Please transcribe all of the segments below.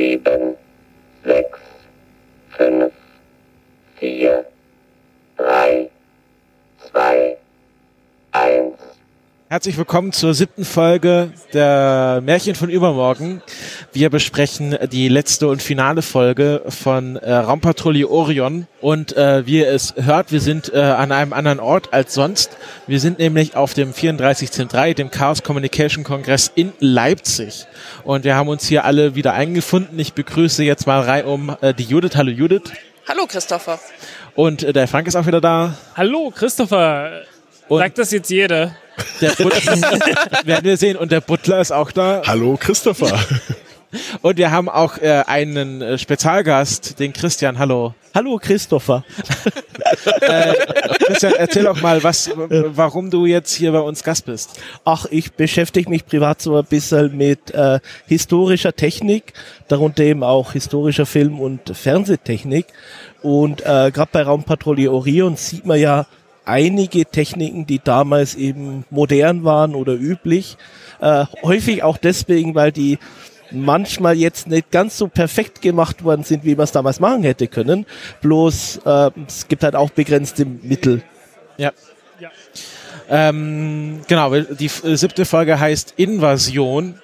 sieben, sechs, fünf, vier, drei, zwei, eins. Herzlich willkommen zur siebten Folge der Märchen von übermorgen. Wir besprechen die letzte und finale Folge von äh, Raumpatrouille Orion. Und äh, wie ihr es hört, wir sind äh, an einem anderen Ort als sonst. Wir sind nämlich auf dem 34.3, dem Chaos Communication Kongress in Leipzig. Und wir haben uns hier alle wieder eingefunden. Ich begrüße jetzt mal reihum äh, die Judith. Hallo Judith. Hallo Christopher. Und äh, der Frank ist auch wieder da. Hallo Christopher. Und Sagt das jetzt jeder? der Butler, werden wir sehen. Und der Butler ist auch da. Hallo Christopher. Und wir haben auch äh, einen äh, Spezialgast, den Christian. Hallo. Hallo Christopher. Äh, Christian, erzähl doch mal, was, warum du jetzt hier bei uns Gast bist. Ach, ich beschäftige mich privat so ein bisschen mit äh, historischer Technik, darunter eben auch historischer Film- und Fernsehtechnik. Und äh, gerade bei Raumpatrouille Orion sieht man ja einige Techniken, die damals eben modern waren oder üblich. Äh, häufig auch deswegen, weil die manchmal jetzt nicht ganz so perfekt gemacht worden sind, wie man es damals machen hätte können. Bloß äh, es gibt halt auch begrenzte Mittel. Ja. Ja. Ähm, genau, die äh, siebte Folge heißt Invasion.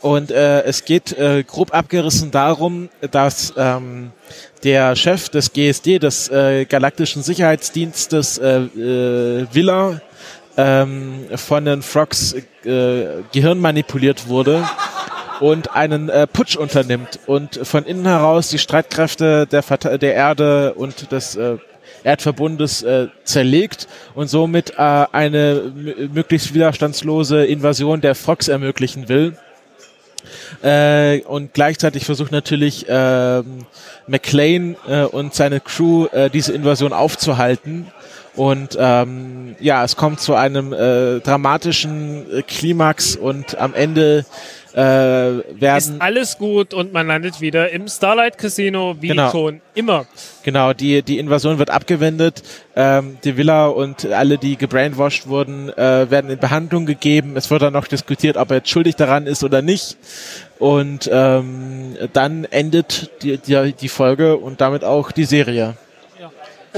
Und äh, es geht äh, grob abgerissen darum, dass ähm, der Chef des GSD, des äh, Galaktischen Sicherheitsdienstes, äh, äh, Villa, ähm, von den Frogs äh, Gehirn manipuliert wurde und einen äh, Putsch unternimmt und von innen heraus die Streitkräfte der, der Erde und des äh, Erdverbundes äh, zerlegt und somit äh, eine möglichst widerstandslose Invasion der Frogs ermöglichen will. Äh, und gleichzeitig versucht natürlich ähm, McLean äh, und seine Crew äh, diese Invasion aufzuhalten. Und ähm, ja, es kommt zu einem äh, dramatischen äh, Klimax und am Ende äh, Ist werden alles gut und man landet wieder im Starlight Casino, wie Genau. schon immer. Genau, die, die Invasion wird abgewendet. Ähm, die Villa und alle, die gebrainwashed wurden, äh, werden in Behandlung gegeben. Es wird dann noch diskutiert, ob er jetzt schuldig daran ist oder nicht. Und ähm, dann endet die, die, die Folge und damit auch die Serie.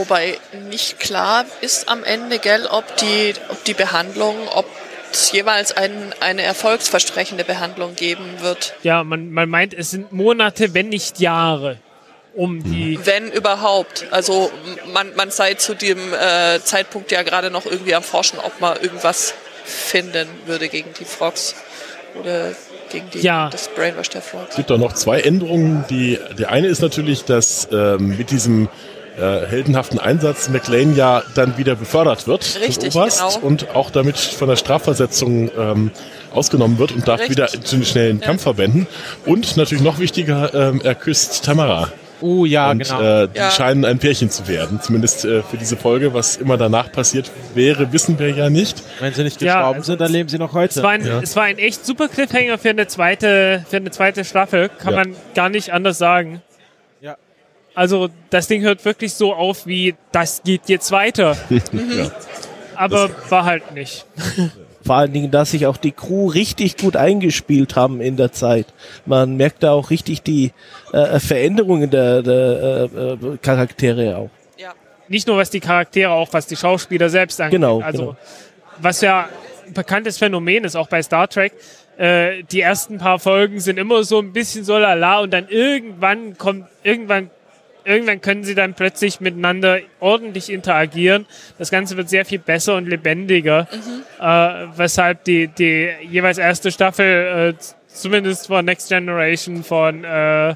Wobei nicht klar ist am Ende, gell, ob die, ob die Behandlung, ob es jeweils ein, eine erfolgsversprechende Behandlung geben wird. Ja, man, man meint, es sind Monate, wenn nicht Jahre, um die. Wenn überhaupt. Also man, man sei zu dem äh, Zeitpunkt ja gerade noch irgendwie am Forschen, ob man irgendwas finden würde gegen die Frogs oder gegen die, Ja. das Brainwash der Frogs. Es gibt da noch zwei Änderungen. Die, die eine ist natürlich, dass ähm, mit diesem äh, heldenhaften Einsatz McLean ja dann wieder befördert wird Richtig, zum Oberst genau. und auch damit von der Strafversetzung ähm, ausgenommen wird und darf Richtig. wieder zu den schnellen Ja. Kampfverbänden. Und natürlich noch wichtiger, ähm, er küsst Tamara. Oh ja, und genau. äh, die Ja. scheinen ein Pärchen zu werden. Zumindest äh, für diese Folge. Was immer danach passiert wäre, wissen wir ja nicht. Wenn sie nicht Ja, gestorben also sind, dann leben sie noch heute. Es war, ein, Ja. es war ein echt super Cliffhanger für eine zweite, für eine zweite Staffel, kann Ja. man gar nicht anders sagen. Also das Ding hört wirklich so auf wie, das geht jetzt weiter. ja. Aber war halt nicht. Vor allen Dingen, dass sich auch die Crew richtig gut eingespielt haben in der Zeit. Man merkt da auch richtig die äh, Veränderungen der, der äh, äh, Charaktere auch. Ja. nicht nur was die Charaktere, auch was die Schauspieler selbst angeht. Genau, Also genau. was ja ein bekanntes Phänomen ist, auch bei Star Trek. Äh, die ersten paar Folgen sind immer so ein bisschen so lala und dann irgendwann kommt, irgendwann, irgendwann können sie dann plötzlich miteinander ordentlich interagieren. Das Ganze wird sehr viel besser und lebendiger, äh, weshalb die, die jeweils erste Staffel, äh, zumindest von Next Generation, von äh,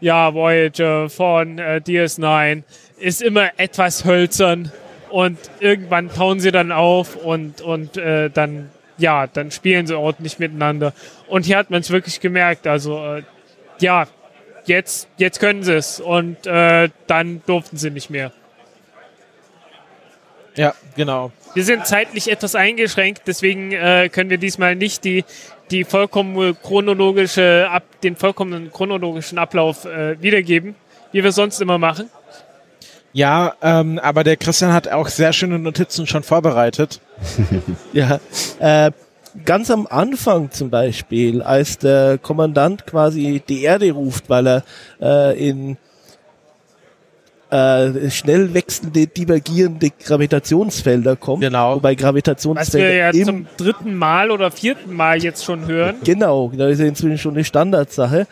ja, Voyager, von äh, DS9, ist immer etwas hölzern und irgendwann tauen sie dann auf und, und äh, dann, ja, dann spielen sie ordentlich miteinander. Und hier hat man es wirklich gemerkt, also äh, ja, jetzt, jetzt können sie es und äh, dann durften sie nicht mehr. Ja, genau. Wir sind zeitlich etwas eingeschränkt, deswegen äh, können wir diesmal nicht die, die vollkommen chronologische, ab, den vollkommenen chronologischen Ablauf äh, wiedergeben, wie wir sonst immer machen. Ja, ähm, aber der Christian hat auch sehr schöne Notizen schon vorbereitet. Ja, äh, ganz am Anfang zum Beispiel, als der Kommandant quasi die Erde ruft, weil er äh, in äh, schnell wechselnde, divergierende Gravitationsfelder kommt. Genau. Wobei Was wir Gravitationsfelder ja im zum dritten Mal oder vierten Mal jetzt schon hören. Genau, das ist ja inzwischen schon eine Standardsache.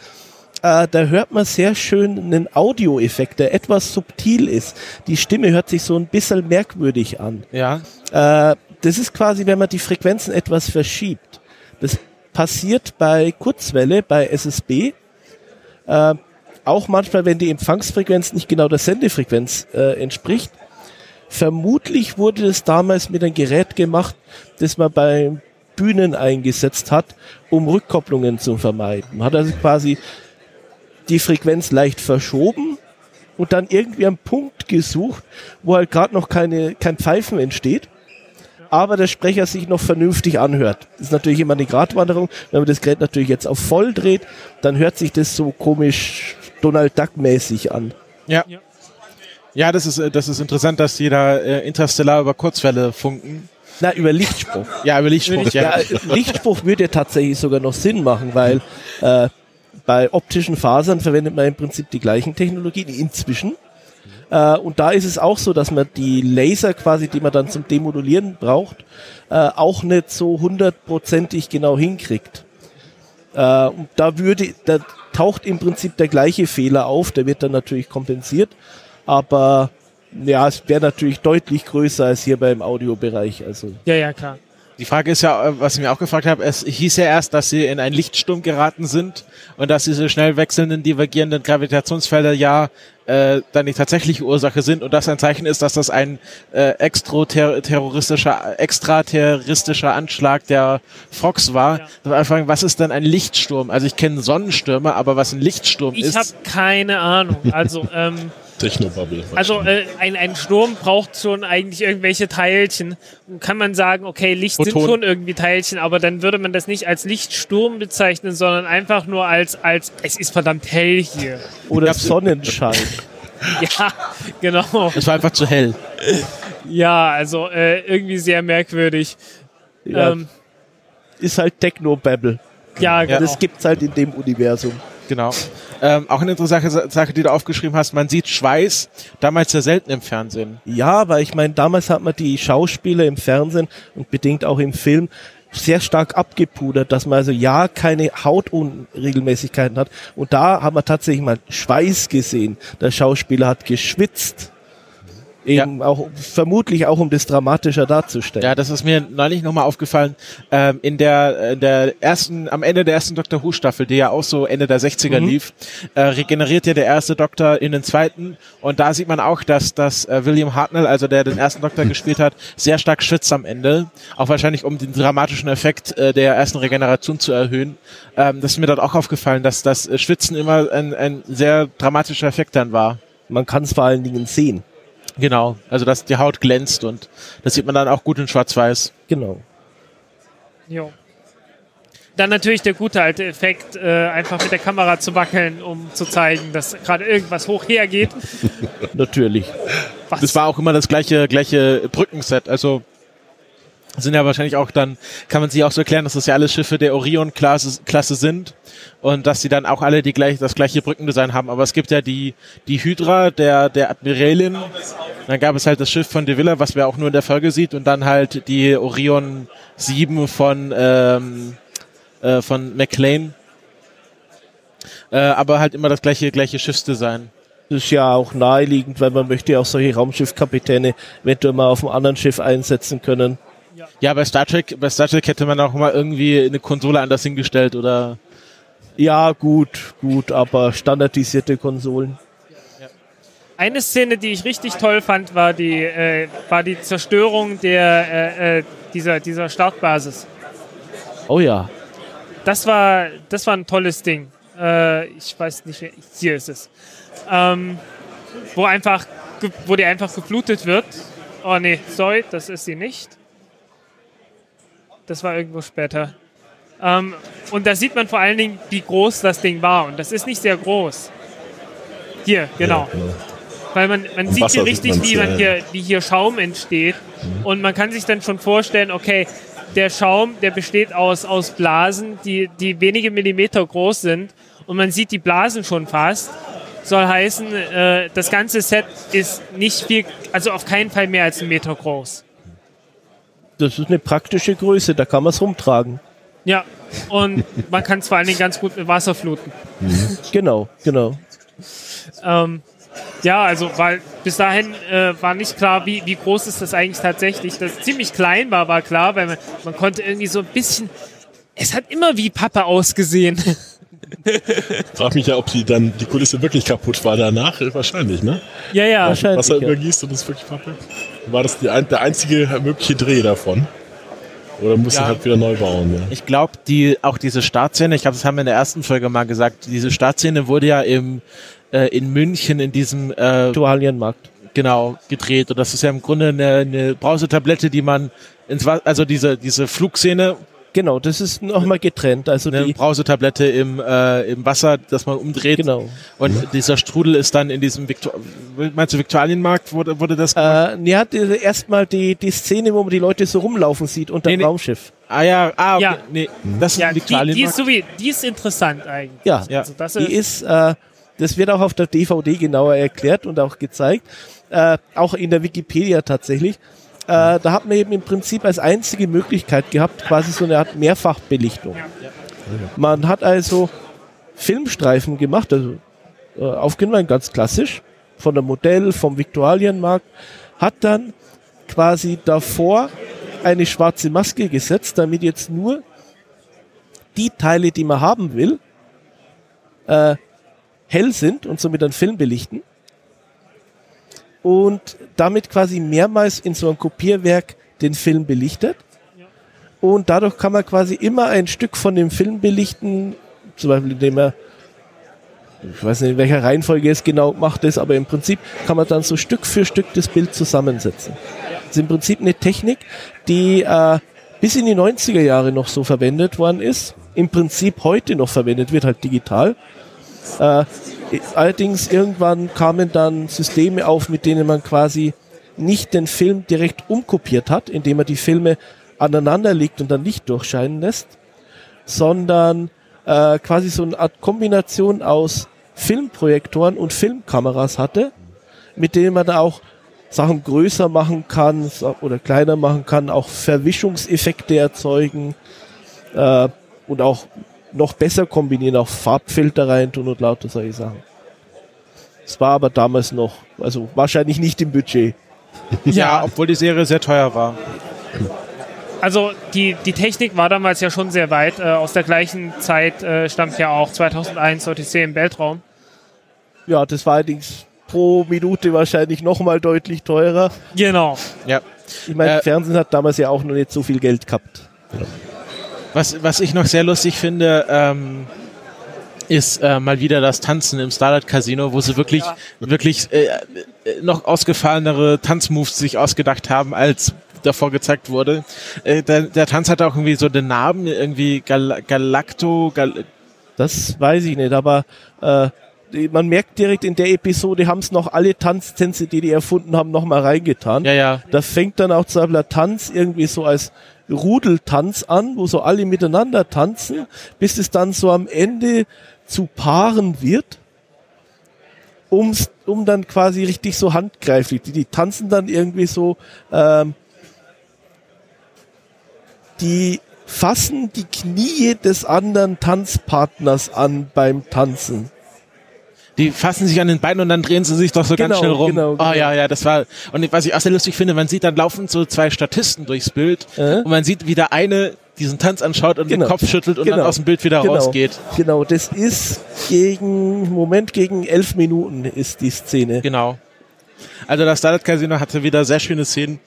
Äh, da hört man sehr schön einen Audioeffekt, der etwas subtil ist. Die Stimme hört sich so ein bisschen merkwürdig an. Ja. Äh, das ist quasi, wenn man die Frequenzen etwas verschiebt. Das passiert bei Kurzwelle, bei SSB. Äh, auch manchmal, wenn die Empfangsfrequenz nicht genau der Sendefrequenz äh, entspricht. Vermutlich wurde das damals mit einem Gerät gemacht, das man bei Bühnen eingesetzt hat, um Rückkopplungen zu vermeiden. Man hat also quasi die Frequenz leicht verschoben und dann irgendwie einen Punkt gesucht, wo halt gerade noch keine, kein Pfeifen entsteht, aber der Sprecher sich noch vernünftig anhört. Das ist natürlich immer eine Gratwanderung. Wenn man das Gerät natürlich jetzt auf voll dreht, dann hört sich das so komisch Donald Duck mäßig an. Ja. Ja. Das ist, äh, das ist interessant, dass die da äh, interstellar über Kurzwelle funken. Na, über Lichtspruch. Ja, über Lichtspruch, ja. Ja, Lichtspruch würde ja tatsächlich sogar noch Sinn machen, weil äh, bei optischen Fasern verwendet man im Prinzip die gleichen Technologien inzwischen. Äh, und da ist es auch so, dass man die Laser quasi, die man dann zum Demodulieren braucht, äh, auch nicht so hundertprozentig genau hinkriegt. Äh, und da würde, da taucht im Prinzip der gleiche Fehler auf, der wird dann natürlich kompensiert, aber ja, es wäre natürlich deutlich größer als hier beim Audiobereich. Also Ja, ja, klar. Die Frage ist ja, äh, was ich mir auch gefragt habe, es hieß ja erst, dass sie in einen Lichtsturm geraten sind und dass diese schnell wechselnden, divergierenden Gravitationsfelder ja äh, dann die tatsächliche Ursache sind und das ein Zeichen ist, dass das ein äh, extraterroristischer, extraterroristischer Anschlag der Fox war. Ja. Einfach, was ist denn ein Lichtsturm? Also ich kenne Sonnenstürme, aber was ein Lichtsturm Ich habe ist, keine Ahnung. Also, ähm, Technobubble. also äh, ein, ein Sturm braucht schon eigentlich irgendwelche Teilchen. Und kann man sagen, okay, Licht sind Photonen. schon irgendwie Teilchen, aber dann würde man das nicht als Lichtsturm bezeichnen, sondern einfach nur als, als es ist verdammt hell hier. oder Sonnenschein. Ja, genau. es war einfach zu hell. Ja, also äh, irgendwie sehr merkwürdig. Ja, Ähm, ist halt Techno-Babble. ja, genau. Das gibt's halt in dem Universum. Genau. Ähm, auch eine interessante Sa- Sache, die du aufgeschrieben hast, man sieht Schweiß, damals sehr selten im Fernsehen. Ja, weil ich meine, damals hat man die Schauspieler im Fernsehen und bedingt auch im Film sehr stark abgepudert, dass man also ja keine Hautunregelmäßigkeiten hat. Und da haben wir tatsächlich mal Schweiß gesehen. Der Schauspieler hat geschwitzt. Eben auch, vermutlich auch um das dramatischer darzustellen. Ja, das ist mir neulich nochmal aufgefallen. Ähm, in der, in der ersten, am Ende der ersten Doctor Who Staffel, die ja auch so Ende der 60er lief, äh, regeneriert ja der erste Doktor in den zweiten. Und da sieht man auch, dass, dass äh, William Hartnell, also der den ersten Doktor gespielt hat, sehr stark schwitzt am Ende. Auch wahrscheinlich, um den dramatischen Effekt äh, der ersten Regeneration zu erhöhen. Ähm, das ist mir dort auch aufgefallen, dass das äh, Schwitzen immer ein, ein sehr dramatischer Effekt dann war. Man kann es vor allen Dingen sehen. Genau, also dass die Haut glänzt und das sieht man dann auch gut in Schwarz-Weiß. Genau. Jo. Dann natürlich der gute alte Effekt, äh, einfach mit der Kamera zu wackeln, um zu zeigen, dass gerade irgendwas hoch hergeht. Natürlich. Was Das war auch immer das gleiche, gleiche Brückenset. Also sind ja wahrscheinlich auch dann, kann man sich auch so erklären, dass das ja alles Schiffe der Orion-Klasse Klasse sind und dass sie dann auch alle die gleich, das gleiche Brückendesign haben. Aber es gibt ja die, die Hydra der, der Admiralin. Dann gab es halt das Schiff von De Villa, was wir auch nur in der Folge sieht und dann halt die Orion 7 von, ähm, äh, von McLean. Äh, aber halt immer das gleiche, gleiche Schiffsdesign. Das ist ja auch naheliegend, weil man möchte ja auch solche Raumschiffkapitäne eventuell mal auf einem anderen Schiff einsetzen können. Ja, bei Star Trek, bei Star Trek hätte man auch mal irgendwie eine Konsole anders hingestellt oder Ja, gut, gut, aber standardisierte Konsolen. Eine Szene, die ich richtig toll fand, war die, äh, war die Zerstörung der, äh, äh, dieser, dieser Startbasis. Oh ja. Das war, das war ein tolles Ding. Äh, ich weiß nicht, hier ist es. Ähm, wo einfach, wo die einfach geflutet wird. Oh nee, sorry, das ist sie nicht. Das war irgendwo später. Ähm, und da sieht man vor allen Dingen, wie groß das Ding war. Und das ist nicht sehr groß. Hier, genau. Weil man, man sieht Wasser hier richtig, wie, ja, man ja. hier, wie hier Schaum entsteht. Und man kann sich dann schon vorstellen, okay, der Schaum, der besteht aus, aus Blasen, die, die wenige Millimeter groß sind und man sieht die Blasen schon fast. Soll heißen, äh, das ganze Set ist nicht viel, also auf keinen Fall mehr als einen Meter groß. Das ist eine praktische Größe, da kann man es rumtragen. Ja, und man kann es vor allen Dingen ganz gut mit Wasser fluten. Genau, genau. Ähm, ja, also weil bis dahin äh, war nicht klar, wie, wie groß ist das eigentlich tatsächlich. Dass es ziemlich klein war, war klar, weil man, man konnte irgendwie so ein bisschen. Es hat immer wie Pappe ausgesehen. Frag mich ja, ob die dann die Kulisse wirklich kaputt war danach. Wahrscheinlich, ne? ja, ja. Wahrscheinlich. Wasser ja. übergießt und es ist wirklich Pappe. War das die, ein- der einzige mögliche Dreh davon? Oder musst Ja. du halt wieder neu bauen? Ja? Ich glaube, die, auch diese Startszene, ich glaube, das haben wir in der ersten Folge mal gesagt, diese Startszene wurde ja im, äh, in München in diesem, äh, Dualienmarkt. genau, gedreht. Und das ist ja im Grunde eine, eine Brausetablette, die man ins Wasser, also diese, diese Flugszene, Genau, das ist nochmal getrennt. Also eine die, Brausetablette im, äh, im Wasser, das man umdreht. genau. Und dieser Strudel ist dann in diesem Viktor meinst du Viktualienmarkt wurde, wurde das? Äh, nee, hat äh, erstmal die, die Szene, wo man die Leute so rumlaufen sieht unter Nee, dem nee. Raumschiff. ah ja, ah, okay. Ja. nee, das ist Ja, ein die, die, ist Viktualienmarkt. so wie, die ist interessant eigentlich. Ja, Ja. Also das die ist, ist, äh, das wird auch auf der DVD genauer erklärt und auch gezeigt. Äh, auch in der Wikipedia tatsächlich. Äh, da hat man eben im Prinzip als einzige Möglichkeit gehabt, quasi so eine Art Mehrfachbelichtung. Man hat also Filmstreifen gemacht, also äh, aufgenommen, ganz klassisch, von der Modell, vom Viktualienmarkt, hat dann quasi davor eine schwarze Maske gesetzt, damit jetzt nur die Teile, die man haben will, äh, hell sind und somit einen Film belichten. Und damit quasi mehrmals in so einem Kopierwerk den Film belichtet. Und dadurch kann man quasi immer ein Stück von dem Film belichten, zum Beispiel indem er, ich weiß nicht, in welcher Reihenfolge es genau gemacht ist, aber im Prinzip kann man dann so Stück für Stück das Bild zusammensetzen. Das ist im Prinzip eine Technik, die äh, bis in die 90er Jahre noch so verwendet worden ist, im Prinzip heute noch verwendet wird, halt digital. Äh, allerdings irgendwann kamen dann Systeme auf, mit denen man quasi nicht den Film direkt umkopiert hat, indem man die Filme aneinander legt und dann Licht durchscheinen lässt, sondern äh, quasi so eine Art Kombination aus Filmprojektoren und Filmkameras hatte, mit denen man da auch Sachen größer machen kann oder kleiner machen kann, auch Verwischungseffekte erzeugen äh, und auch noch besser kombinieren, auch Farbfilter reintun und lauter solche Sachen. Es war aber damals noch, also wahrscheinlich nicht im Budget. ja, obwohl die Serie sehr teuer war. also die, die Technik war damals ja schon sehr weit. Äh, aus der gleichen Zeit äh, stammt ja auch 2001 Odyssee im Weltraum. Ja, das war allerdings pro Minute wahrscheinlich nochmal deutlich teurer. Genau. Ja. Ich meine, Äh, Fernsehen hat damals ja auch noch nicht so viel Geld gehabt. Was, was ich noch sehr lustig finde, ähm, ist äh, mal wieder das Tanzen im Starlight Casino, wo sie wirklich, wirklich äh, äh, noch ausgefallenere Tanzmoves sich ausgedacht haben, als davor gezeigt wurde. Äh, der, der Tanz hat auch irgendwie so den Namen, irgendwie Gal Galacto, Gal Das weiß ich nicht, aber äh, man merkt direkt in der Episode, haben es noch alle Tanztänze, die die erfunden haben, nochmal reingetan. ja, ja, Da fängt dann auch der Tanz irgendwie so als Rudeltanz an, wo so alle miteinander tanzen, bis es dann so am Ende zu Paaren wird, um's, um dann quasi richtig so handgreiflich. Die, die tanzen dann irgendwie so, ähm, die fassen die Knie des anderen Tanzpartners an beim Tanzen. Die fassen sich an den Beinen und dann drehen sie sich doch so ganz Genau, schnell rum. genau, Oh genau. ja, ja, das war. Und was ich auch sehr lustig finde, man sieht dann laufen so zwei Statisten durchs Bild Äh? und man sieht, wie der eine diesen Tanz anschaut und Genau. den Kopf schüttelt und Genau. dann aus dem Bild wieder Genau. rausgeht. Genau, das ist gegen, Moment, gegen elf Minuten ist die Szene. Genau. Also das Starlight Casino hatte wieder sehr schöne Szenen.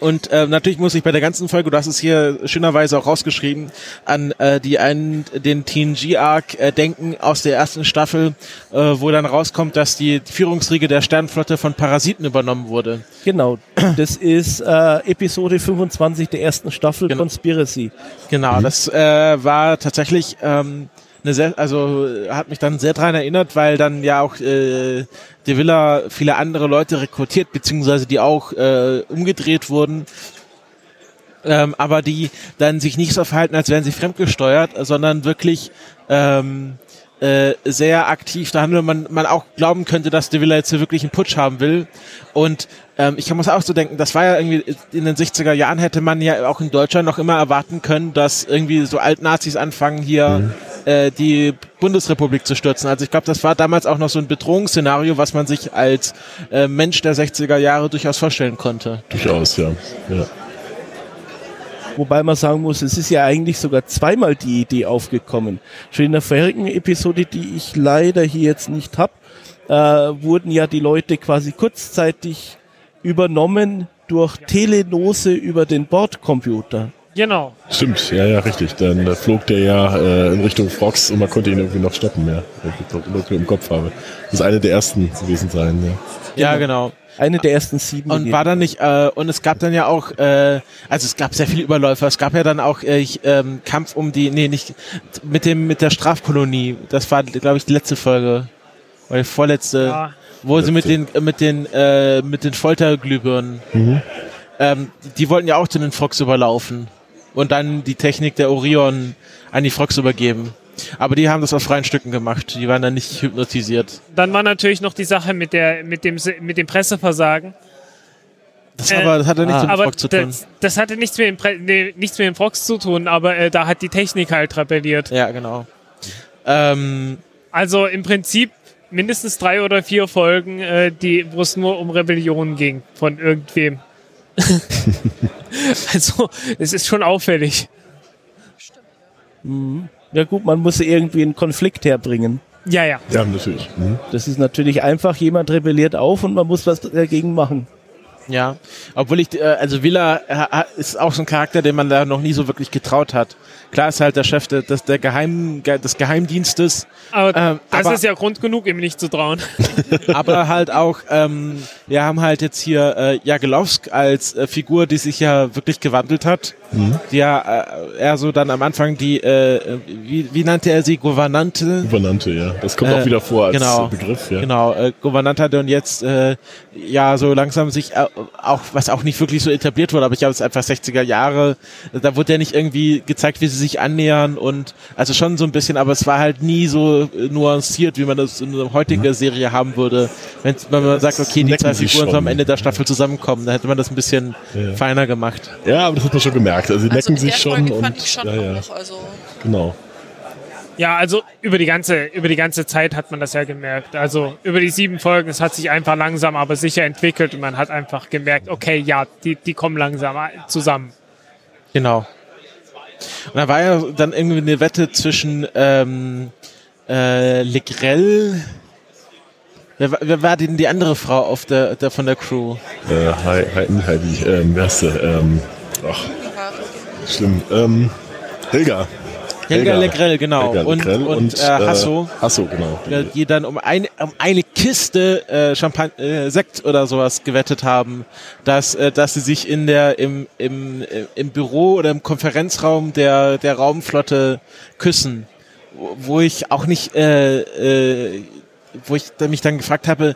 Und äh, natürlich muss ich bei der ganzen Folge, du hast es hier schönerweise auch rausgeschrieben, an äh, die einen den TNG-Arc äh, denken aus der ersten Staffel, äh, wo dann rauskommt, dass die Führungsriege der Sternenflotte von Parasiten übernommen wurde. Genau, das ist äh, Episode 25 der ersten Staffel Genau. Conspiracy. Genau, das äh, war tatsächlich ähm, eine sehr, also hat mich dann sehr dran erinnert, weil dann ja auch äh, De Villa viele andere Leute rekrutiert, beziehungsweise die auch äh, umgedreht wurden. ähm, aber die dann sich nicht so verhalten, als wären sie fremdgesteuert, sondern wirklich ähm, äh, sehr aktiv da handeln, man, man auch glauben könnte, dass De Villa jetzt hier wirklich einen Putsch haben will. Und ähm, ich muss auch so denken, das war ja irgendwie in den 60er Jahren hätte man ja auch in Deutschland noch immer erwarten können, dass irgendwie so Altnazis anfangen hier mhm. Äh, die Bundesrepublik zu stürzen. Also ich glaube, das war damals auch noch so ein Bedrohungsszenario, was man sich als äh, Mensch der 60er Jahre durchaus vorstellen konnte. Durchaus, ja. ja. Wobei man sagen muss, es ist ja eigentlich sogar zweimal die Idee aufgekommen. Schon in der vorherigen Episode, die ich leider hier jetzt nicht habe, äh, wurden ja die Leute quasi kurzzeitig übernommen durch Telenose über den Bordcomputer. Genau. Stimmt, ja, ja, richtig. Dann äh, flog der ja äh, in Richtung Frogs und man konnte ihn irgendwie noch stoppen, ja. Wenn ich im Kopf habe. Das ist eine der ersten gewesen sein, ja. Ja, genau. Eine der ersten sieben. Und war dann nicht, äh, und es gab dann ja auch, äh, also es gab sehr viele Überläufer, es gab ja dann auch äh, ähm, Kampf um die, nee, nicht, mit dem, mit der Strafkolonie. Das war, glaube ich, die letzte Folge. Oder die vorletzte. Ja. Wo sie mit den, mit den, äh, mit den Folterglühbirnen, mhm. ähm, die wollten ja auch zu den Fox überlaufen. Und dann die Technik der Orion an die Fox übergeben. Aber die haben das auf freien Stücken gemacht. Die waren dann nicht hypnotisiert. Dann war natürlich noch die Sache mit, der, mit, dem, mit dem Presseversagen. Das, äh, aber, das hatte nichts ah. mit dem Frogs zu tun. Das, das, hatte nichts mit dem, nee, nichts mit dem Frogs zu tun, aber äh, da hat die Technik halt rebelliert. Ja, genau. Ähm, also im Prinzip mindestens drei oder vier Folgen, äh, die, wo es nur um Rebellion ging von irgendwem. also es ist schon auffällig. Mhm. Ja gut, man muss irgendwie einen Konflikt herbringen. Ja, ja. Ja, natürlich. Mhm. Das ist natürlich einfach, jemand rebelliert auf und man muss was dagegen machen. Ja, obwohl ich, äh, also Villa äh, ist auch so ein Charakter, den man da noch nie so wirklich getraut hat. Klar ist halt der Chef des, der Geheim, des Geheimdienstes. Aber ähm, das aber, ist ja Grund genug, ihm nicht zu trauen. aber halt auch, ähm, wir haben halt jetzt hier äh, Jagelowsk als äh, Figur, die sich ja wirklich gewandelt hat. Mhm. Die ja äh, er so dann am Anfang die, äh, wie, wie nannte er sie, Gouvernante? Gouvernante, ja. Das kommt äh, auch wieder vor als genau, Begriff, ja. Genau, äh, Gouvernante hatte und jetzt äh, ja so langsam sich äh, auch, was auch nicht wirklich so etabliert wurde, aber ich glaube, es ist einfach 60er Jahre, da wurde ja nicht irgendwie gezeigt, wie sie sich annähern und also schon so ein bisschen, aber es war halt nie so nuanciert, wie man das in einer heutigen mhm. Serie haben würde, wenn, wenn man sagt, okay, die zwei Figuren sollen am Ende der Staffel zusammenkommen, dann hätte man das ein bisschen ja. feiner gemacht. Ja, aber das hat man schon gemerkt. Also sie also necken sich schon und schon ja, ja. Auch, also genau. Ja, also über die ganze über die ganze Zeit hat man das ja gemerkt. Also über die sieben Folgen, es hat sich einfach langsam, aber sicher entwickelt und man hat einfach gemerkt, okay, ja, die die kommen langsam zusammen. Genau. Und da war ja dann irgendwie eine Wette zwischen ähm, äh, Legrell. Wer, wer war denn die andere Frau auf der, der von der Crew? Äh, Heidi, Heidi, ähm, sie? Ähm, ach, schlimm. Ähm, Helga. Helga, Legrell, genau. Helga und, Legrell und, und äh, Hasso. Äh, Hasso, genau. Die dann um, ein, um eine Kiste äh, Champagne, äh, Sekt oder sowas gewettet haben, dass, äh, dass sie sich in der, im, im, äh, im Büro oder im Konferenzraum der, der Raumflotte küssen. Wo ich auch nicht, äh, äh, wo ich mich dann gefragt habe,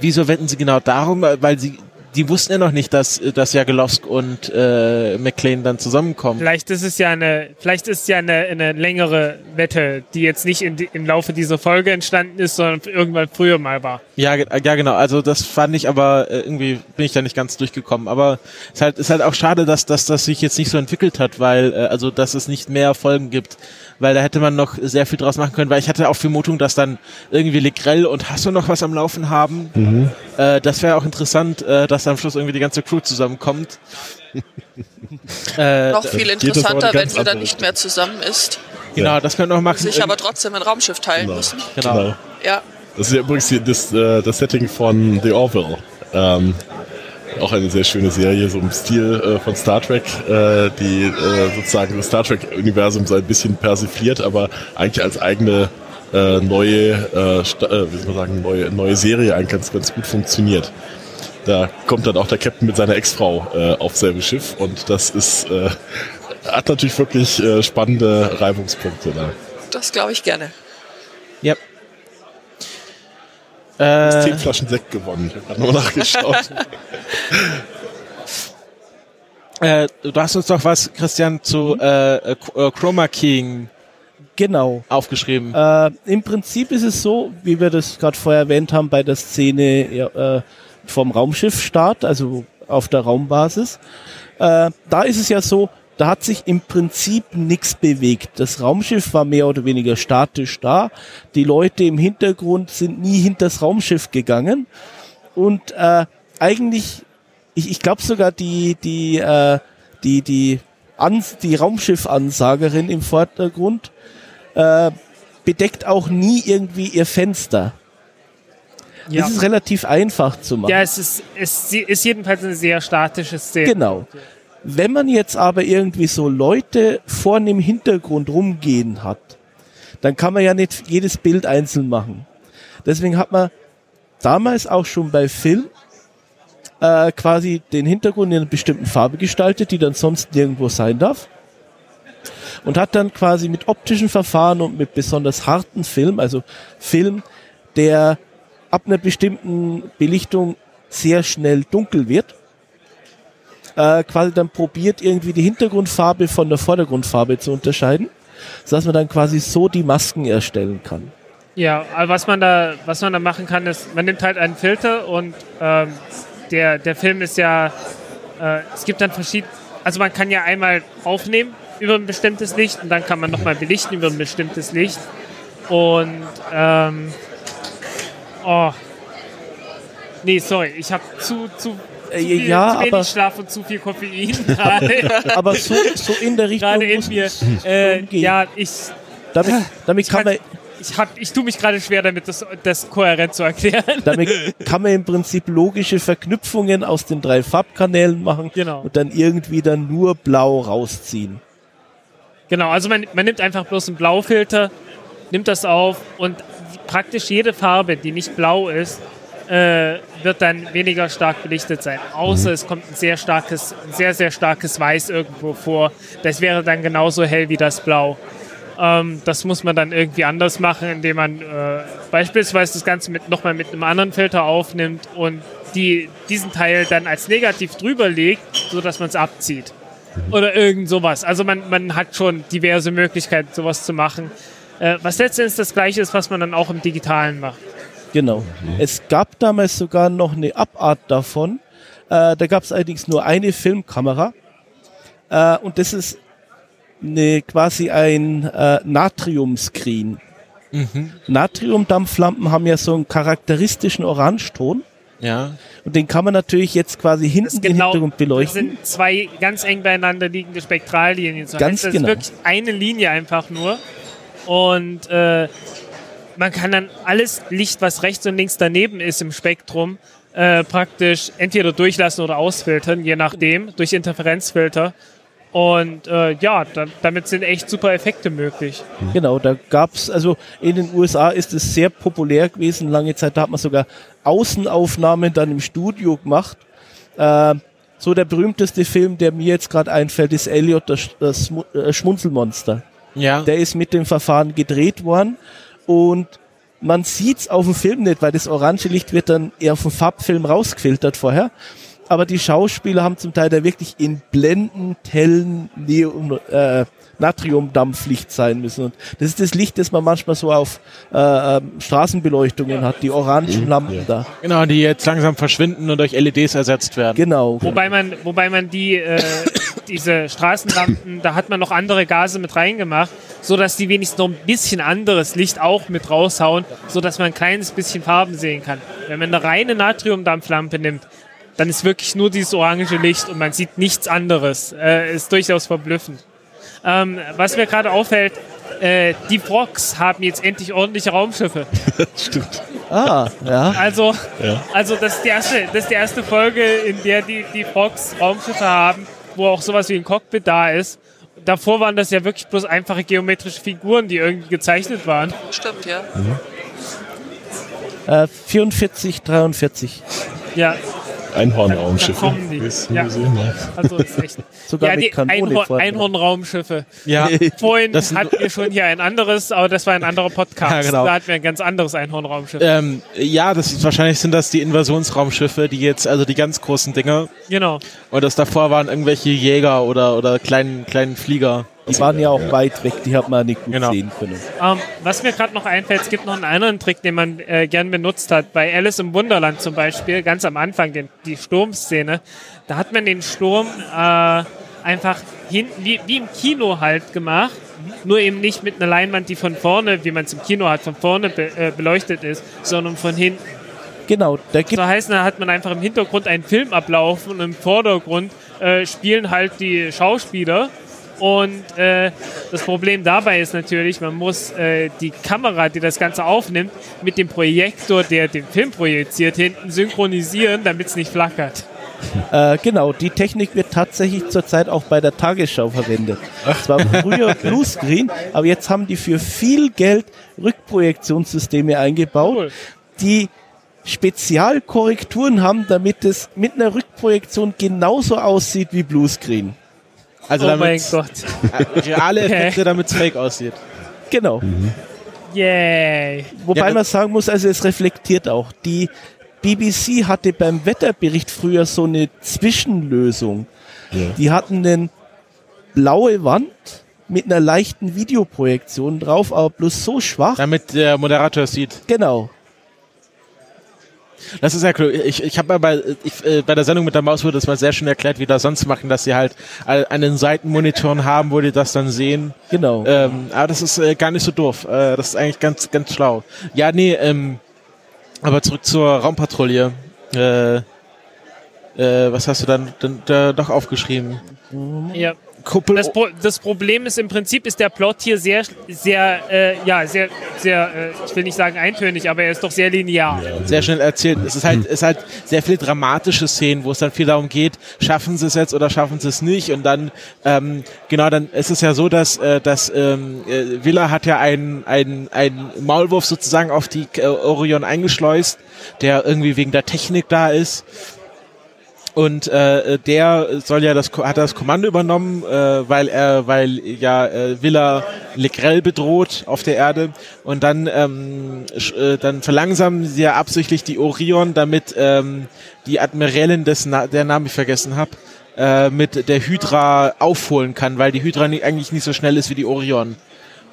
wieso wetten sie genau darum, weil sie die wussten ja noch nicht, dass, dass Jagelowsk und äh, McLean dann zusammenkommen. Vielleicht ist es ja eine, vielleicht ist ja eine, eine längere Wette, die jetzt nicht in, im Laufe dieser Folge entstanden ist, sondern irgendwann früher mal war. Ja, ja genau. Also das fand ich aber äh, irgendwie bin ich da nicht ganz durchgekommen. Aber es ist halt, ist halt auch schade, dass, dass das sich jetzt nicht so entwickelt hat, weil äh, also dass es nicht mehr Folgen gibt weil da hätte man noch sehr viel draus machen können, weil ich hatte auch Vermutung, dass dann irgendwie Legrell und Hasso noch was am Laufen haben. Mhm. Äh, das wäre auch interessant, äh, dass am Schluss irgendwie die ganze Crew zusammenkommt. äh, noch viel interessanter, wenn sie dann nicht mehr zusammen ist. Genau, das könnte noch machen. Sich aber trotzdem ein Raumschiff teilen genau. müssen. Genau. genau. Ja. Das ist ja übrigens das, äh, das Setting von The Orville. Ähm, auch eine sehr schöne Serie, so im Stil äh, von Star Trek, äh, die äh, sozusagen das Star Trek-Universum so ein bisschen persifliert, aber eigentlich als eigene äh, neue, äh, äh, wie soll man sagen, neue, neue Serie eigentlich ganz, ganz gut funktioniert. Da kommt dann auch der Captain mit seiner Ex-Frau äh, auf selbe Schiff und das ist äh, hat natürlich wirklich äh, spannende Reibungspunkte da. Das glaube ich gerne. Ja. Äh, zehn Flaschen Sekt gewonnen. Ich habe nochmal nachgeschaut. Äh, du hast uns doch was, Christian, zu äh, äh, Chroma King Genau. aufgeschrieben. Äh, Im Prinzip ist es so, wie wir das gerade vorher erwähnt haben, bei der Szene ja, äh, vom Raumschiffstart, also auf der Raumbasis. Äh, da ist es ja so, da hat sich im Prinzip nichts bewegt. Das Raumschiff war mehr oder weniger statisch da. Die Leute im Hintergrund sind nie hinters Raumschiff gegangen. Und äh, eigentlich, ich, ich glaube sogar die, die, äh, die, die, Ans die Raumschiffansagerin im Vordergrund äh, bedeckt auch nie irgendwie ihr Fenster. Ja. Das ist relativ einfach zu machen. ja, es ist, es ist jedenfalls eine sehr statische Szene. Genau. Wenn man jetzt aber irgendwie so Leute vorne im Hintergrund rumgehen hat, dann kann man ja nicht jedes Bild einzeln machen. Deswegen hat man damals auch schon bei Film äh, quasi den Hintergrund in einer bestimmten Farbe gestaltet, die dann sonst nirgendwo sein darf. Und hat dann quasi mit optischen Verfahren und mit besonders harten Film, also Film, der ab einer bestimmten Belichtung sehr schnell dunkel wird, äh, quasi dann probiert, irgendwie die Hintergrundfarbe von der Vordergrundfarbe zu unterscheiden, sodass man dann quasi so die Masken erstellen kann. Ja, aber was man da, was man da machen kann, ist, man nimmt halt einen Filter und ähm, der, der Film ist ja, äh, es gibt dann verschiedene, also man kann ja einmal aufnehmen über ein bestimmtes Licht und dann kann man nochmal belichten über ein bestimmtes Licht. Und, ähm, oh, nee, sorry, ich habe zu, zu, zu, Äh, viel, ja, zu wenig aber- Schlaf und zu viel Koffein Aber so, so in der Richtung gerade in mir. Äh, ja, ich, damit, damit kann man ich, hab, ich tue mich gerade schwer damit, das, das kohärent zu erklären. damit kann man im Prinzip logische Verknüpfungen aus den drei Farbkanälen machen Genau. und dann irgendwie dann nur blau rausziehen. Genau, also man, man nimmt einfach bloß einen Blaufilter, nimmt das auf und praktisch jede Farbe, die nicht blau ist, äh, wird dann weniger stark belichtet sein. Außer es kommt ein sehr starkes, ein sehr, sehr starkes Weiß irgendwo vor. Das wäre dann genauso hell wie das Blau. Ähm, das muss man dann irgendwie anders machen, indem man äh, beispielsweise das Ganze mit, nochmal mit einem anderen Filter aufnimmt und die, diesen Teil dann als negativ drüber legt, sodass man es abzieht. Oder irgend sowas. Also man, man hat schon diverse Möglichkeiten, sowas zu machen. Äh, was letztendlich das gleiche ist, was man dann auch im Digitalen macht. Genau. Es gab damals sogar noch eine Abart davon. Äh, da gab es allerdings nur eine Filmkamera. Äh, und das ist eine, quasi ein äh, Natriumscreen. Natriumdampflampen haben ja so einen charakteristischen Orangeton. Ja. Und den kann man natürlich jetzt quasi hinten Das genau, Hintergrund das beleuchten. sind zwei ganz eng beieinander liegende Spektrallinien. So Ganz heißt, das genau. ist wirklich eine Linie einfach nur. Und äh, man kann dann alles Licht, was rechts und links daneben ist im Spektrum, äh, praktisch entweder durchlassen oder ausfiltern, je nachdem, durch Interferenzfilter. Und äh, ja, da, damit sind echt super Effekte möglich. Genau, da gab's also in den USA ist es sehr populär gewesen, lange Zeit, da hat man sogar Außenaufnahmen dann im Studio gemacht. Äh, so der berühmteste Film, der mir jetzt gerade einfällt, ist Elliot, das, das äh, Schmunzelmonster. Ja. Der ist mit dem Verfahren gedreht worden und man sieht's auf dem Film nicht, weil das orange Licht wird dann eher auf dem Farbfilm rausgefiltert vorher. Aber die Schauspieler haben zum Teil da wirklich in blendend hellen Neon, äh, Natriumdampflicht sein müssen. Und das ist das Licht, das man manchmal so auf äh, ähm, Straßenbeleuchtungen hat, die orangen Lampen da. Genau, die jetzt langsam verschwinden und durch LEDs ersetzt werden. Genau. Wobei man, wobei man die, äh, diese Straßenlampen, da hat man noch andere Gase mit reingemacht, so dass die wenigstens noch ein bisschen anderes Licht auch mit raushauen, so dass man ein kleines bisschen Farben sehen kann. Wenn man eine reine Natriumdampflampe nimmt, dann ist wirklich nur dieses orange Licht und man sieht nichts anderes. Äh, ist durchaus verblüffend. Ähm, was mir gerade auffällt, äh, die Frogs haben jetzt endlich ordentliche Raumschiffe. Stimmt. Ah, ja. Also, Ja. also das, ist die erste, das ist die erste Folge, in der die, die Fox Raumschiffe haben, wo auch sowas wie ein Cockpit da ist. Davor waren das ja wirklich bloß einfache geometrische Figuren, die irgendwie gezeichnet waren. Stimmt, ja. Äh, 44, 43. Ja, Einhornraumschiffe. Ja. Also ist echt. Sogar ja, die vorne. Einhornraumschiffe. Ja, Vorhin Das hatten wir schon hier ein anderes, aber das war ein anderer Podcast. Ja, genau. Da hatten wir ein ganz anderes Einhornraumschiff. ähm, ja, das ist wahrscheinlich sind das die Invasionsraumschiffe, die jetzt, also die ganz großen Dinger. Genau. Und das davor waren irgendwelche Jäger oder, oder kleinen, kleinen Flieger. Die waren ja auch weit weg, die hat man nicht gut Genau. sehen können. Ähm, was mir gerade noch einfällt, es gibt noch einen anderen Trick, den man äh, gern benutzt hat. Bei Alice im Wunderland zum Beispiel, ganz am Anfang, den, die Sturmszene, da hat man den Sturm äh, einfach hinten, wie, wie im Kino halt gemacht, nur eben nicht mit einer Leinwand, die von vorne, wie man es im Kino hat, von vorne be, äh, beleuchtet ist, sondern von hinten. Genau, da gibt So heißt, da hat man einfach im Hintergrund einen Film ablaufen und im Vordergrund äh, spielen halt die Schauspieler. Und äh, das Problem dabei ist natürlich, man muss äh, die Kamera, die das Ganze aufnimmt, mit dem Projektor, der den Film projiziert, hinten synchronisieren, damit es nicht flackert. Äh, genau, die Technik wird tatsächlich zurzeit auch bei der Tagesschau verwendet. Es war früher Bluescreen, aber jetzt haben die für viel Geld Rückprojektionssysteme eingebaut, Cool. die Spezialkorrekturen haben, damit es mit einer Rückprojektion genauso aussieht wie Bluescreen. Also oh mein damit Gott. reale Effekte, damit es fake aussieht. Genau. Yay. Wobei Ja, man sagen muss, also es reflektiert auch. Die BBC hatte beim Wetterbericht früher so eine Zwischenlösung. Ja. Die hatten eine blaue Wand mit einer leichten Videoprojektion drauf, aber bloß so schwach. Damit der Moderator es sieht. Genau. Das ist ja cool. Ich, ich habe mal bei, ich, äh, bei der Sendung mit der Maus wurde das mal sehr schön erklärt, wie das sonst machen, dass sie halt einen Seitenmonitoren haben, wo die das dann sehen. Genau. Ähm, aber das ist äh, gar nicht so doof. Äh, das ist eigentlich ganz, ganz schlau. Ja, nee, ähm, aber zurück zur Raumpatrouille. Äh, äh, was hast du dann, dann da doch aufgeschrieben? Ja. Kuppel. Das, Pro das Problem ist im Prinzip ist der Plot hier sehr, sehr, äh, ja, sehr, sehr, äh, ich will nicht sagen eintönig, aber er ist doch sehr linear. sehr schnell erzählt. Es ist halt, es ist halt sehr viele dramatische Szenen, wo es dann viel darum geht, schaffen sie es jetzt oder schaffen sie es nicht. Und dann, ähm, genau, dann ist es ja so, dass, äh, dass ähm, äh, Villa hat ja einen, einen, einen Maulwurf sozusagen auf die äh, Orion eingeschleust, der irgendwie wegen der Technik da ist. Und äh, der soll ja das hat das Kommando übernommen, äh, weil er, weil ja äh, Villa Legrel bedroht auf der Erde und dann ähm, äh, dann verlangsamen sie ja absichtlich die Orion, damit ähm, die Admiralin des Na der Namen ich vergessen habe, äh, mit der Hydra aufholen kann, weil die Hydra nie, eigentlich nicht so schnell ist wie die Orion.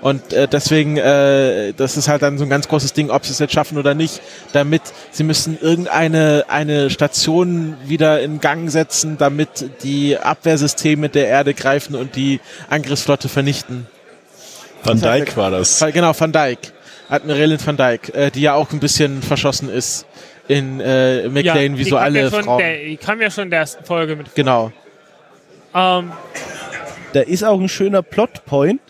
Und äh, deswegen, äh, das ist halt dann so ein ganz großes Ding, ob sie es jetzt schaffen oder nicht, damit sie müssen irgendeine eine Station wieder in Gang setzen, damit die Abwehrsysteme der Erde greifen und die Angriffsflotte vernichten. Van Dyke war das. Genau, Van Dyke. Admiralin Van Dyke, äh, die ja auch ein bisschen verschossen ist in äh, McLean, wie die so alle ja schon Frauen. Der, die kam ja schon in der ersten Folge mit. Genau. Ähm, Da ist auch ein schöner Plotpoint.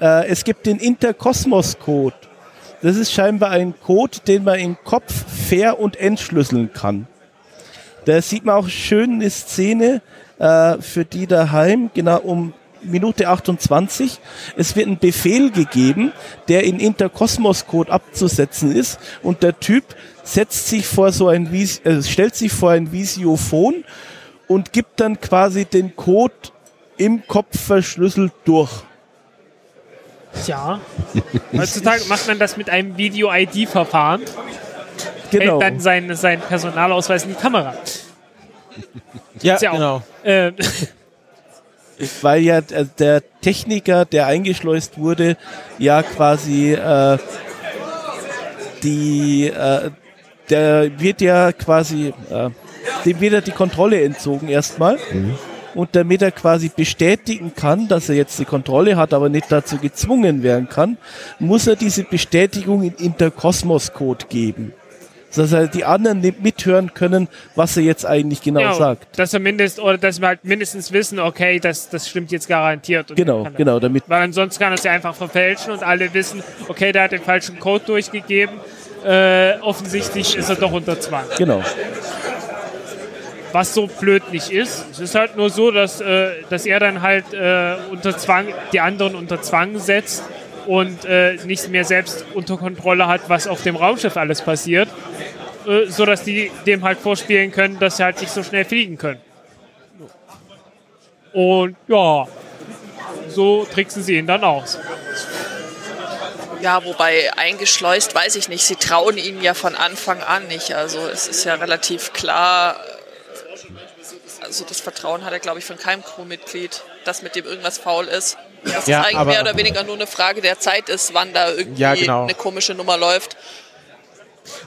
Äh, es gibt den Interkosmos-Code. Das ist scheinbar ein Code, den man im Kopf fair und entschlüsseln kann. Da sieht man auch schön eine Szene äh, für die daheim, genau um Minute 28. Es wird ein Befehl gegeben, der in Interkosmos-Code abzusetzen ist und der Typ setzt sich vor so ein Vis äh, stellt sich vor ein Visiophon und gibt dann quasi den Code im Kopf verschlüsselt durch. Ja. Heutzutage macht man das mit einem Video-ID-Verfahren. Genau. Hält dann seinen, seinen Personalausweis in die Kamera. Ja, ja genau. Äh, Weil ja äh, der Techniker, der eingeschleust wurde, ja quasi äh, die äh, der wird ja quasi äh, dem wird ja die Kontrolle entzogen erstmal. Und damit er quasi bestätigen kann, dass er jetzt die Kontrolle hat, aber nicht dazu gezwungen werden kann, muss er diese Bestätigung in Interkosmos-Code geben. Dass er die anderen mithören können, was er jetzt eigentlich genau ja, sagt. Dass wir mindest, oder dass wir halt mindestens wissen, okay, das, das stimmt jetzt garantiert. Genau, kann er- genau, damit Weil ansonsten kann er es ja einfach verfälschen und alle wissen, okay, der hat den falschen Code durchgegeben. Äh, offensichtlich ist er doch unter Zwang. genau. Was so blöd nicht ist. Es ist halt nur so, dass, äh, dass er dann halt äh, unter Zwang, die anderen unter Zwang setzt und äh, nicht mehr selbst unter Kontrolle hat, was auf dem Raumschiff alles passiert. äh, so dass die dem halt vorspielen können, dass sie halt nicht so schnell fliegen können. Und ja, so tricksen sie ihn dann aus. Ja, wobei eingeschleust, weiß ich nicht. Sie trauen ihn ja von Anfang an nicht. Also es ist ja relativ klar, also das Vertrauen hat er, glaube ich, von keinem Crewmitglied, dass mit dem irgendwas faul ist. Dass Ja, es eigentlich aber- mehr oder weniger nur eine Frage der Zeit ist, wann da irgendwie Ja, genau. eine komische Nummer läuft.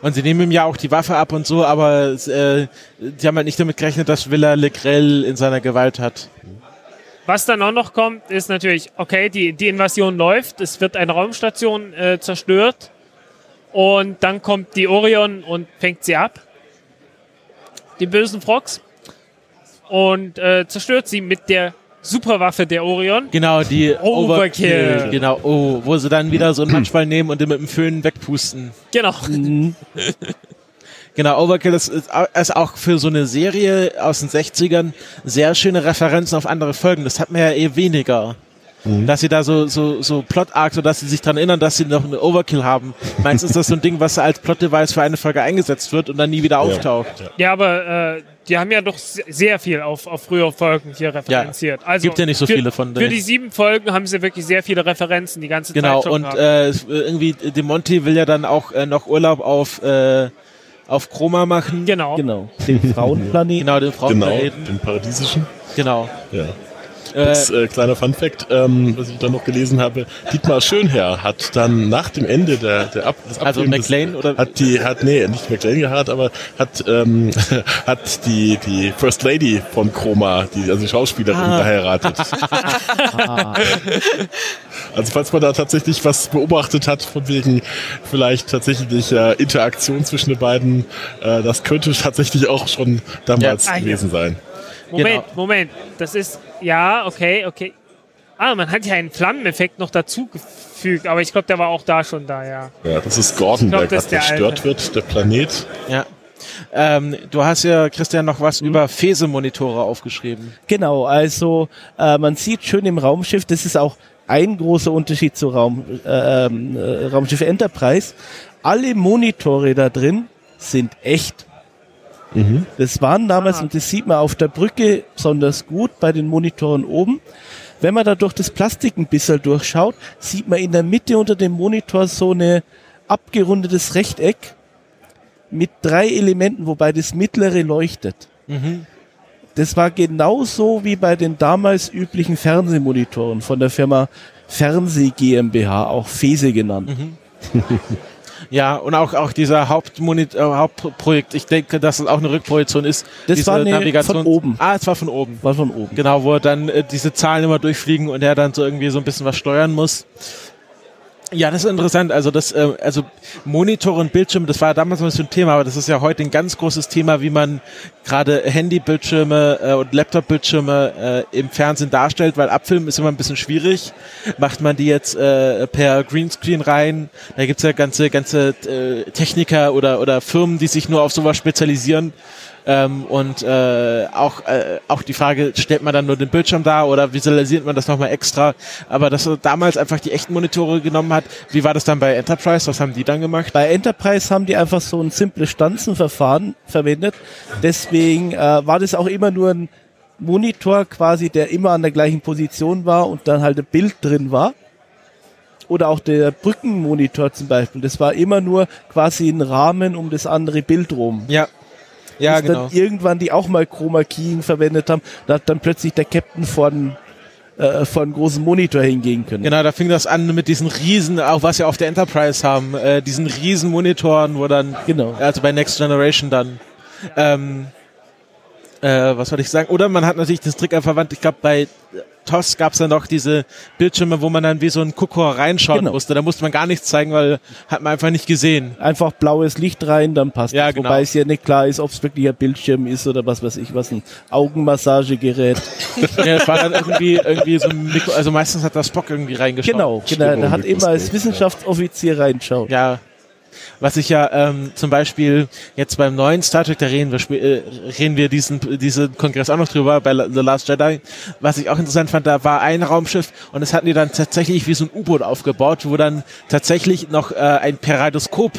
Und sie nehmen ihm ja auch die Waffe ab und so, aber äh, sie haben halt nicht damit gerechnet, dass Villa Legrel in seiner Gewalt hat. Was dann auch noch kommt, ist natürlich, okay, die, die Invasion läuft, es wird eine Raumstation äh, zerstört und dann kommt die Orion und fängt sie ab. Die bösen Frogs. Und äh, zerstört sie mit der Superwaffe der Orion. Genau, die Overkill. Genau, oh, wo sie dann wieder so einen Matschball nehmen und den mit dem Föhn wegpusten. Genau. Genau, Overkill ist, ist auch für so eine Serie aus den 60ern sehr schöne Referenzen auf andere Folgen. Das hat man ja eh weniger. Dass sie da so, so, so Plot-Arcs, oder dass sie sich daran erinnern, dass sie noch eine Overkill haben. Meistens ist das so ein Ding, was als Plot-Device für eine Folge eingesetzt wird und dann nie wieder auftaucht. Ja, aber äh, die haben ja doch se- sehr viel auf, auf frühere Folgen hier referenziert. also gibt ja nicht so für, viele von Für denen. die sieben Folgen haben sie wirklich sehr viele Referenzen die ganze Genau, Zeit schon und äh, es- irgendwie Demonti will ja dann auch äh, noch Urlaub auf, äh, auf Chroma machen. genau. Genau. Den Frauenplanet. Genau, den Genau, Frauenplaneten. den paradiesischen. Genau. Ja. Das äh, kleiner Fun Fact, ähm, was ich dann noch gelesen habe, Dietmar Schönherr hat dann nach dem Ende der, der Ab des Also Abfilms- McLean oder- hat die hat nee nicht McLean gehabt, aber hat ähm, hat die die First Lady von Chroma, die also die Schauspielerin Ah. geheiratet. Also falls man da tatsächlich was beobachtet hat, von wegen vielleicht tatsächlich äh, Interaktion zwischen den beiden, äh, das könnte tatsächlich auch schon damals. Ah, ja. gewesen sein. Moment, genau. Moment. Das ist, ja, okay, okay. Ah, man hat ja einen Flammeneffekt noch dazugefügt, aber ich glaube, der war auch da schon da, ja. Ja, das ist Gordon, glaub, der das gerade zerstört wird, der Planet. Ja. Ähm, du hast ja, Christian, noch was über Phase-Monitore aufgeschrieben. Genau, also äh, man sieht schön im Raumschiff, das ist auch ein großer Unterschied zu Raum, äh, ähm, äh, Raumschiff Enterprise. Alle Monitore da drin sind echt. Das waren damals, Ah. und das sieht man auf der Brücke besonders gut bei den Monitoren oben. Wenn man da durch das Plastik ein bisschen durchschaut, sieht man in der Mitte unter dem Monitor so eine abgerundetes Rechteck mit drei Elementen, wobei das mittlere leuchtet. Das war genauso wie bei den damals üblichen Fernsehmonitoren von der Firma Fernseh GmbH, auch FESE genannt. Ja, und auch, auch dieser Hauptmonit äh, Hauptprojekt, ich denke, dass es auch eine Rückprojektion ist. Das diese war eine von oben. Ah, es war von oben. War von oben. Genau, wo dann äh, diese Zahlen immer durchfliegen und er dann so irgendwie so ein bisschen was steuern muss. Ja, das ist interessant. Also das, äh, also Monitor und Bildschirm, das war damals noch nicht so ein Thema, aber das ist ja heute ein ganz großes Thema, wie man gerade Handybildschirme äh, und Laptop-Bildschirme äh, im Fernsehen darstellt, weil abfilmen ist immer ein bisschen schwierig. Macht man die jetzt äh, per Greenscreen rein? Da gibt's ja ganze, ganze äh, Techniker oder, oder Firmen, die sich nur auf sowas spezialisieren. Ähm, und äh, auch, äh, auch die Frage, stellt man dann nur den Bildschirm da oder visualisiert man das nochmal extra? Aber dass er damals einfach die echten Monitore genommen hat, wie war das dann bei Enterprise? Was haben die dann gemacht? Bei Enterprise haben die einfach so ein simples Stanzenverfahren verwendet. Deswegen äh, war das auch immer nur ein Monitor quasi, der immer an der gleichen Position war und dann halt ein Bild drin war. Oder auch der Brückenmonitor zum Beispiel. Das war immer nur quasi ein Rahmen um das andere Bild rum. Ja. Ja, bis genau. dann irgendwann die auch mal Chroma Keying verwendet haben, da hat dann plötzlich der Captain von äh, von großen Monitor hingehen können. Genau, da fing das an mit diesen riesen, auch was wir auf der Enterprise haben, äh, diesen riesen Monitoren, wo dann, Genau. also bei Next Generation dann, ähm, äh, was soll ich sagen? Oder man hat natürlich das Trick verwandt, ich glaube bei TOS gab es dann noch diese Bildschirme, wo man dann wie so ein Kuckuck reinschauen Genau. musste. Da musste man gar nichts zeigen, weil hat man einfach nicht gesehen. Einfach blaues Licht rein, dann passt Ja, es. genau. Wobei es ja nicht klar ist, ob es wirklich ein Bildschirm ist oder was weiß ich, was ein Augenmassagegerät. ja, das war dann irgendwie, irgendwie so ein Mikro, also meistens hat das Spock irgendwie reingeschaut. genau, genau. Da hat immer als Wissenschaftsoffizier reinschaut. Ja, was ich ja ähm, zum Beispiel jetzt beim neuen Star Trek, da reden wir, äh, reden wir diesen, diesen Kongress auch noch drüber, bei The Last Jedi. Was ich auch interessant fand, da war ein Raumschiff und das hatten die dann tatsächlich wie so ein U-Boot aufgebaut, wo dann tatsächlich noch äh, ein Peridoskop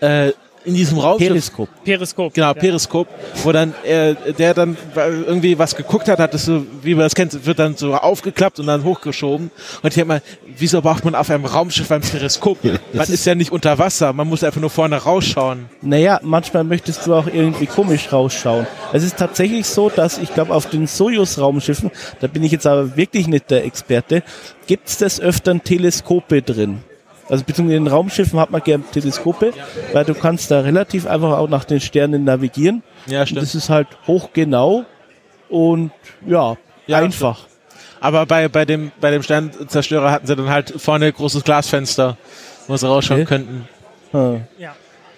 äh, in diesem Raumschiff Periskop. Periskop. Genau, Ja. Periskop, wo dann äh, der dann irgendwie was geguckt hat, hat es so, wie man das kennt, wird dann so aufgeklappt und dann hochgeschoben. Und ich denke mal, wieso braucht man auf einem Raumschiff ein Periskop? Man ist ja nicht unter Wasser, man muss einfach nur vorne rausschauen. Naja, manchmal möchtest du auch irgendwie komisch rausschauen. Es ist tatsächlich so, dass ich glaube, auf den Sojus-Raumschiffen, da bin ich jetzt aber wirklich nicht der Experte, gibt es des Öfteren Teleskope drin. Also beziehungsweise in den Raumschiffen hat man gerne Teleskope, weil du kannst da relativ einfach auch nach den Sternen navigieren. Ja, Und das ist halt hochgenau und ja, Ja, einfach. Aber bei, bei dem, bei dem Sternzerstörer hatten sie dann halt vorne ein großes Glasfenster, wo sie rausschauen Okay. könnten. Hm. Ja.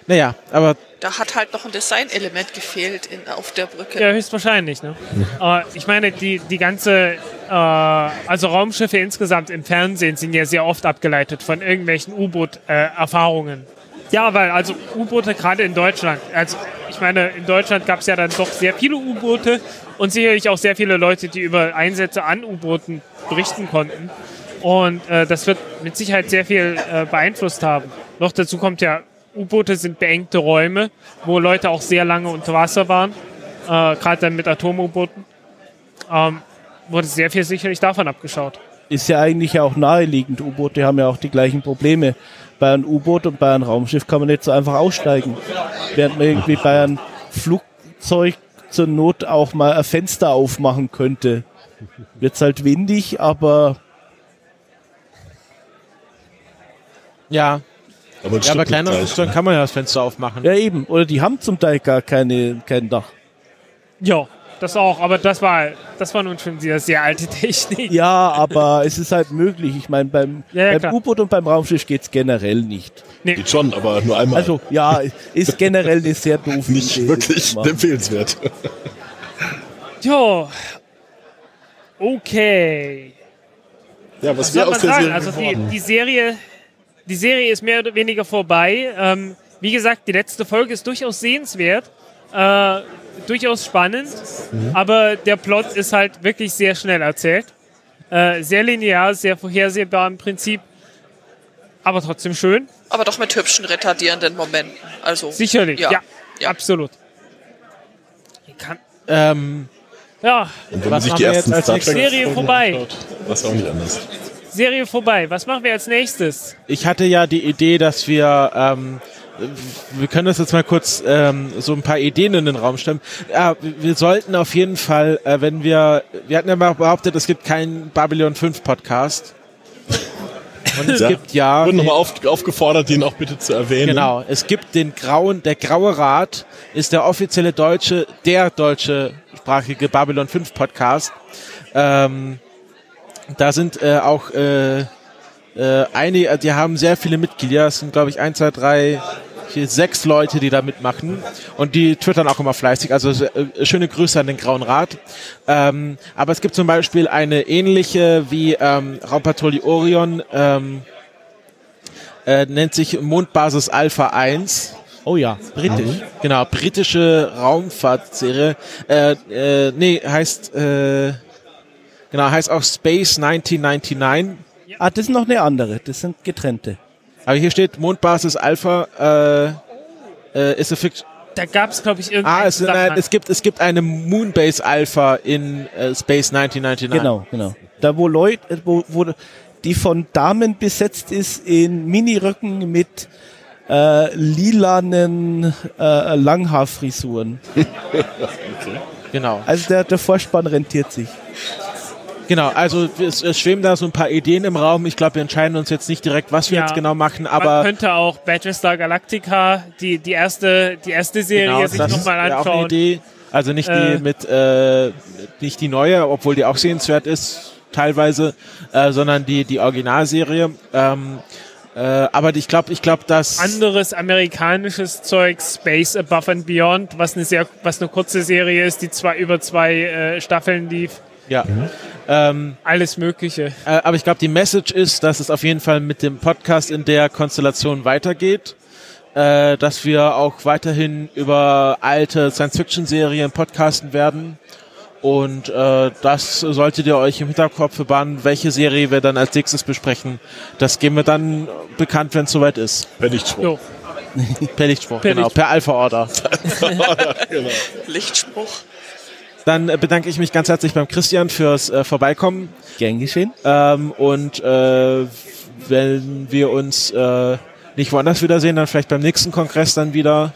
Naja, aber Da hat halt noch ein Designelement gefehlt in, auf der Brücke. Ja, höchstwahrscheinlich. Ne? Aber ich meine, die, die ganze, äh, also Raumschiffe insgesamt im Fernsehen sind ja sehr oft abgeleitet von irgendwelchen U-Boot-Erfahrungen. ja, weil also U-Boote gerade in Deutschland, also ich meine, in Deutschland gab es ja dann doch sehr viele U-Boote und sicherlich auch sehr viele Leute, die über Einsätze an U-Booten berichten konnten. Und äh, das wird mit Sicherheit sehr viel äh, beeinflusst haben. Noch dazu kommt ja, U-Boote sind beengte Räume, wo Leute auch sehr lange unter Wasser waren, äh, gerade dann mit Atom-U-Booten. Ähm, wurde sehr viel sicherlich davon abgeschaut. Ist ja eigentlich auch naheliegend. U-Boote haben ja auch die gleichen Probleme. Bei einem U-Boot und bei einem Raumschiff kann man nicht so einfach aussteigen. Während man irgendwie bei einem Flugzeug zur Not auch mal ein Fenster aufmachen könnte. Wird's halt windig, aber ja, Aber, ja aber Stück kleiner gleich, Flugzeugen ne? kann man ja das Fenster aufmachen. ja eben. Oder die haben zum Teil gar keine, kein Dach. Ja, das auch, aber das war, das war nun schon sehr, sehr alte Technik. Ja, aber es ist halt möglich. Ich meine, beim, Ja, ja, beim. U-Boot und beim Raumschiff geht's generell nicht. Geht schon, aber nur einmal. Also ja, ist generell eine sehr doofe nicht Idee, wirklich empfehlenswert. Ja. Okay. Ja, was Was wir aus man der sagen? Serie Also die, die Serie, die Serie ist mehr oder weniger vorbei. Ähm, wie gesagt, die letzte Folge ist durchaus sehenswert, äh, durchaus spannend, Mhm. aber der Plot ist halt wirklich sehr schnell erzählt. Äh, sehr linear, sehr vorhersehbar im Prinzip, aber trotzdem schön. Aber doch mit hübschen, retardierenden Momenten. Also, Sicherlich, ja, Ja. Ja. absolut. Kann, Ähm, ja, Und wenn was sich machen die wir ersten jetzt als Star nächstes? Trek Serie vorbei. es auch nicht anders. Serie vorbei. Was machen wir als nächstes? ich hatte ja die Idee, dass wir, ähm, wir können das jetzt mal kurz ähm, so ein paar Ideen in den Raum stellen. Ja, wir sollten auf jeden Fall, äh, wenn wir, wir hatten ja mal behauptet, es gibt keinen Babylon 5 Podcast. Und es Ja. gibt ja, Wurden nochmal auf, aufgefordert, den auch bitte zu erwähnen. genau, es gibt den grauen, der graue Rat ist der offizielle deutsche, der deutsche sprachige Babylon 5 Podcast. Ähm, da sind äh, auch äh, äh, einige, die haben sehr viele Mitglieder. Es sind, glaube ich, ein, zwei, drei, vier, sechs Leute, die da mitmachen. Und die twittern auch immer fleißig. Also äh, schöne Grüße an den Grauen Rat. Ähm, aber es gibt zum Beispiel eine ähnliche wie ähm, Raumpatrouille Orion, ähm, äh, nennt sich Mondbasis Alpha 1. Oh ja, britisch. Genau, britische Raumfahrtserie. Äh, äh, nee, heißt, äh, genau, heißt auch Space 1999. Ah, das ist noch eine andere. Das sind getrennte. Aber hier steht Mondbasis Alpha äh, äh, ist a fiction. Da gab es, glaube ich, irgendeinen Ah, es, nein, es gibt es gibt eine Moonbase Alpha in äh, Space 1999. Genau, genau. Da wo Leute, wo, wo die von Damen besetzt ist in Miniröcken mit äh, lilanen äh, Langhaarfrisuren. Genau. Also der, der Vorspann rentiert sich. Genau, also es, es schweben da so ein paar Ideen im Raum. Ich glaube, wir entscheiden uns jetzt nicht direkt, was wir Ja. jetzt genau machen, Man aber könnte auch Battlestar Galactica, die, die, erste, die erste Serie, genau, sich das nochmal wäre auch eine anschauen. Idee. Also nicht Äh. die mit äh, nicht die neue, obwohl die auch sehenswert ist teilweise, äh, sondern die die Originalserie. Ähm, äh, aber ich glaube, ich glaube, dass Anderes amerikanisches Zeug, Space Above and Beyond, was eine sehr, was eine kurze Serie ist, die zwar über zwei äh, Staffeln lief. Ja. Ähm, Alles Mögliche. Äh, aber ich glaube, die Message ist, dass es auf jeden Fall mit dem Podcast in der Konstellation weitergeht. Äh, dass wir auch weiterhin über alte Science-Fiction-Serien podcasten werden. Und äh, das solltet ihr euch im Hinterkopf bewahren, welche Serie wir dann als nächstes besprechen. Das geben wir dann bekannt, wenn es soweit ist. Wenn nicht schon. Jo. Per Lichtspruch, Per genau. Lichtspruch. Per Alpha-Order. genau. Lichtspruch. Dann äh, bedanke ich mich ganz herzlich beim Christian fürs äh, Vorbeikommen. Gern geschehen. Ähm, und äh, wenn wir uns äh, nicht woanders wiedersehen, dann vielleicht beim nächsten Kongress dann wieder.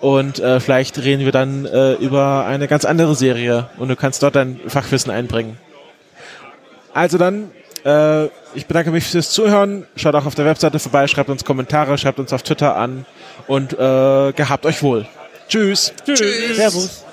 Und äh, vielleicht reden wir dann äh, über eine ganz andere Serie und du kannst dort dein Fachwissen einbringen. Also dann, äh, ich bedanke mich fürs Zuhören. Schaut auch auf der Webseite vorbei, schreibt uns Kommentare, schreibt uns auf Twitter an und äh, gehabt euch wohl. Tschüss. Tschüss. Tschüss. Servus.